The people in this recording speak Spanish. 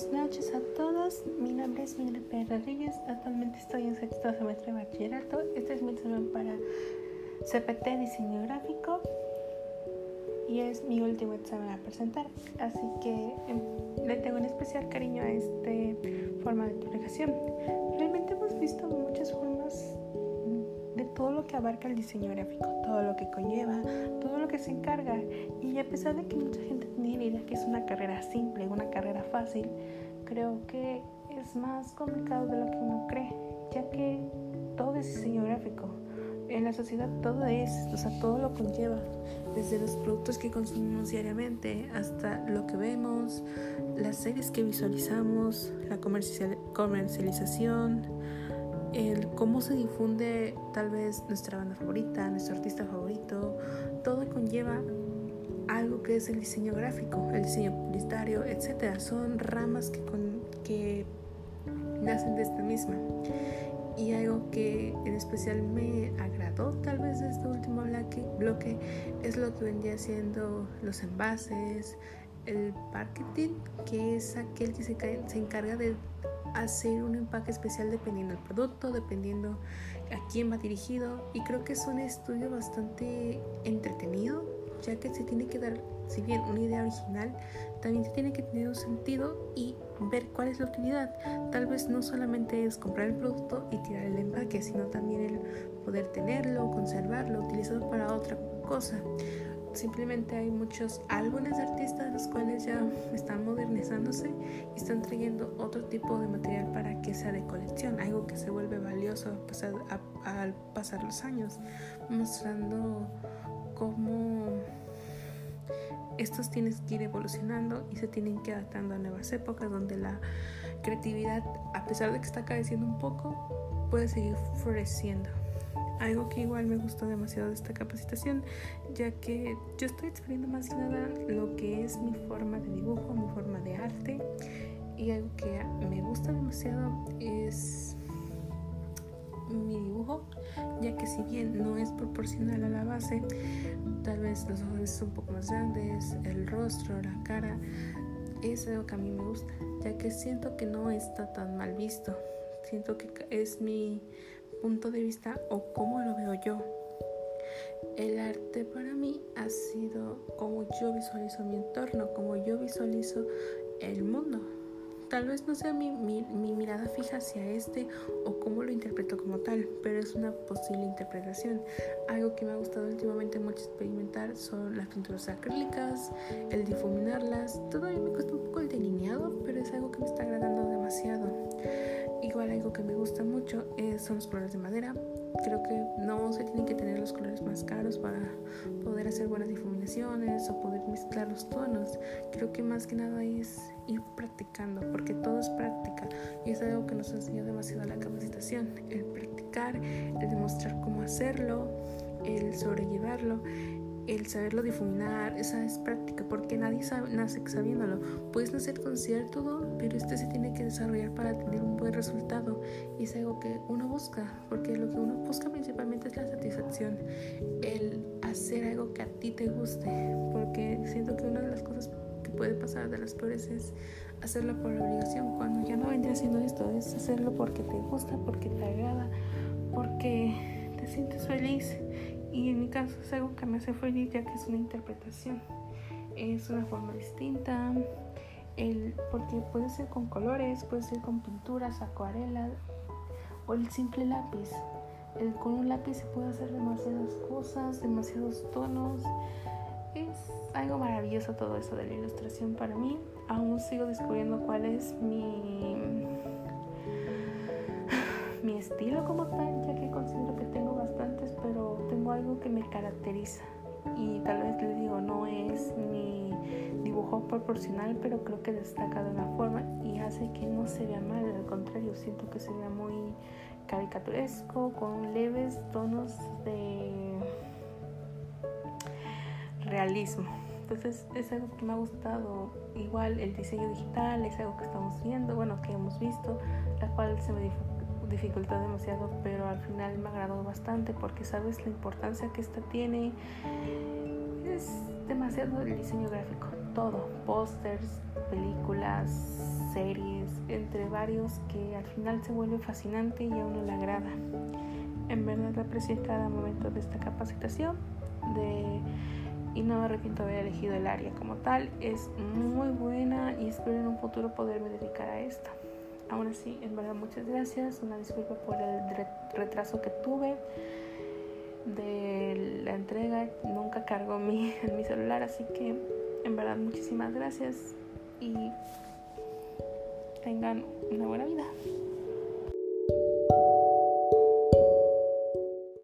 Buenas noches a todos, mi nombre es Miguel Pérez Rodríguez, actualmente estoy en sexto semestre de bachillerato, este es mi examen para CPT Diseño Gráfico. Y es mi último examen a presentar, así que em, le tengo un especial cariño a este forma de publicación. Realmente hemos visto muchas formas todo lo que abarca el diseño gráfico, todo lo que conlleva, todo lo que se encarga. Y a pesar de que mucha gente tiene la idea que es una carrera simple, una carrera fácil, creo que es más complicado de lo que uno cree, ya que todo es diseño gráfico. En la sociedad todo es, o sea, todo lo conlleva, desde los productos que consumimos diariamente hasta lo que vemos, las series que visualizamos, la comercialización, el cómo se difunde tal vez nuestra banda favorita, nuestro artista favorito, todo conlleva algo que es el diseño gráfico, el diseño publicitario, etc. Son ramas que, que nacen de esta misma. Y algo que en especial me agradó tal vez de este último bloque es lo que vendría siendo los envases, el marketing, que es aquel que se, se encarga de hacer un empaque especial dependiendo del producto, dependiendo a quién va dirigido. Y creo que es un estudio bastante entretenido, ya que se tiene que dar, si bien una idea original, también se tiene que tener un sentido y ver cuál es la utilidad. Tal vez no solamente es comprar el producto y tirar el empaque, sino también el poder tenerlo, conservarlo, utilizarlo para otra cosa simplemente hay muchos álbumes de artistas los cuales ya están modernizándose y están trayendo otro tipo de material para que sea de colección, algo que se vuelve valioso al pasar los años, mostrando cómo estos tienen que ir evolucionando y se tienen que adaptando a nuevas épocas donde la creatividad, a pesar de que está careciendo un poco, puede seguir floreciendo algo que igual me gustó demasiado de esta capacitación, ya que yo estoy explorando más que nada lo que es mi forma de dibujo, mi forma de arte, y algo que me gusta demasiado es mi dibujo, ya que si bien no es proporcional a la base, tal vez los ojos son un poco más grandes, el rostro, la cara, es algo que a mí me gusta, ya que siento que no está tan mal visto, siento que es mi punto de vista o cómo lo veo yo. El arte para mí ha sido como yo visualizo mi entorno, como yo visualizo el mundo. Tal vez no sea mi, mi, mirada fija hacia este o cómo lo interpreto como tal, pero es una posible interpretación. Algo que me ha gustado últimamente mucho experimentar son las pinturas acrílicas, el difuminarlas. Todavía me cuesta un poco el delineado, pero es algo que me está agradando demasiado. Igual algo que me gusta mucho son los colores de madera. Creo que no se tienen que tener los colores más caros para poder hacer buenas difuminaciones o poder mezclar los tonos. Creo que más que nada es ir practicando, porque todo es práctica y es algo que nos enseñó demasiado la capacitación. El practicar, el demostrar cómo hacerlo, el sobrellevarlo, el saberlo difuminar, esa es práctica, porque nadie sabe, nace sabiéndolo. Puedes nacer con cierto pero este se tiene que desarrollar para tener un buen resultado. Y es algo que uno busca, porque lo que uno busca principalmente es la satisfacción, el hacer algo que a ti te guste, porque siento que una de las cosas que puede pasar de las peores es hacerlo por obligación, cuando ya no vendría haciendo esto, es hacerlo porque te gusta, porque te agrada, caso es algo que me hace feliz ya que es una interpretación. Es una forma distinta. El, porque puede ser con colores, puede ser con pinturas, acuarelas o el simple lápiz. El, con un lápiz se puede hacer demasiadas cosas, demasiados tonos. Es algo maravilloso todo eso de la ilustración para mí. Aún sigo descubriendo cuál es mi, mi estilo como tal, ya que considero que tengo bastantes, que me caracteriza. Y tal vez les digo, no es mi dibujo proporcional, pero creo que destaca de una forma y hace que no se vea mal, al contrario, siento que se vea muy caricaturesco, con leves tonos de realismo. Entonces es algo que me ha gustado. Igual el diseño digital es algo que estamos viendo, bueno, que hemos visto, la cual se me dificultó demasiado, pero al final me agradó bastante porque sabes la importancia que esta tiene. Es demasiado el diseño gráfico. todo, pósters, películas, series, entre varios que al final se vuelve fascinante y a uno le agrada. En verdad aprecio cada momento de esta capacitación de, y no me arrepiento de haber elegido el área como tal. Es muy buena y espero en un futuro poderme dedicar a esto. Aún así, en verdad muchas gracias. Una disculpa por el retraso que tuve de la entrega. Nunca cargo mi, mi celular, así que en verdad muchísimas gracias y tengan una buena vida.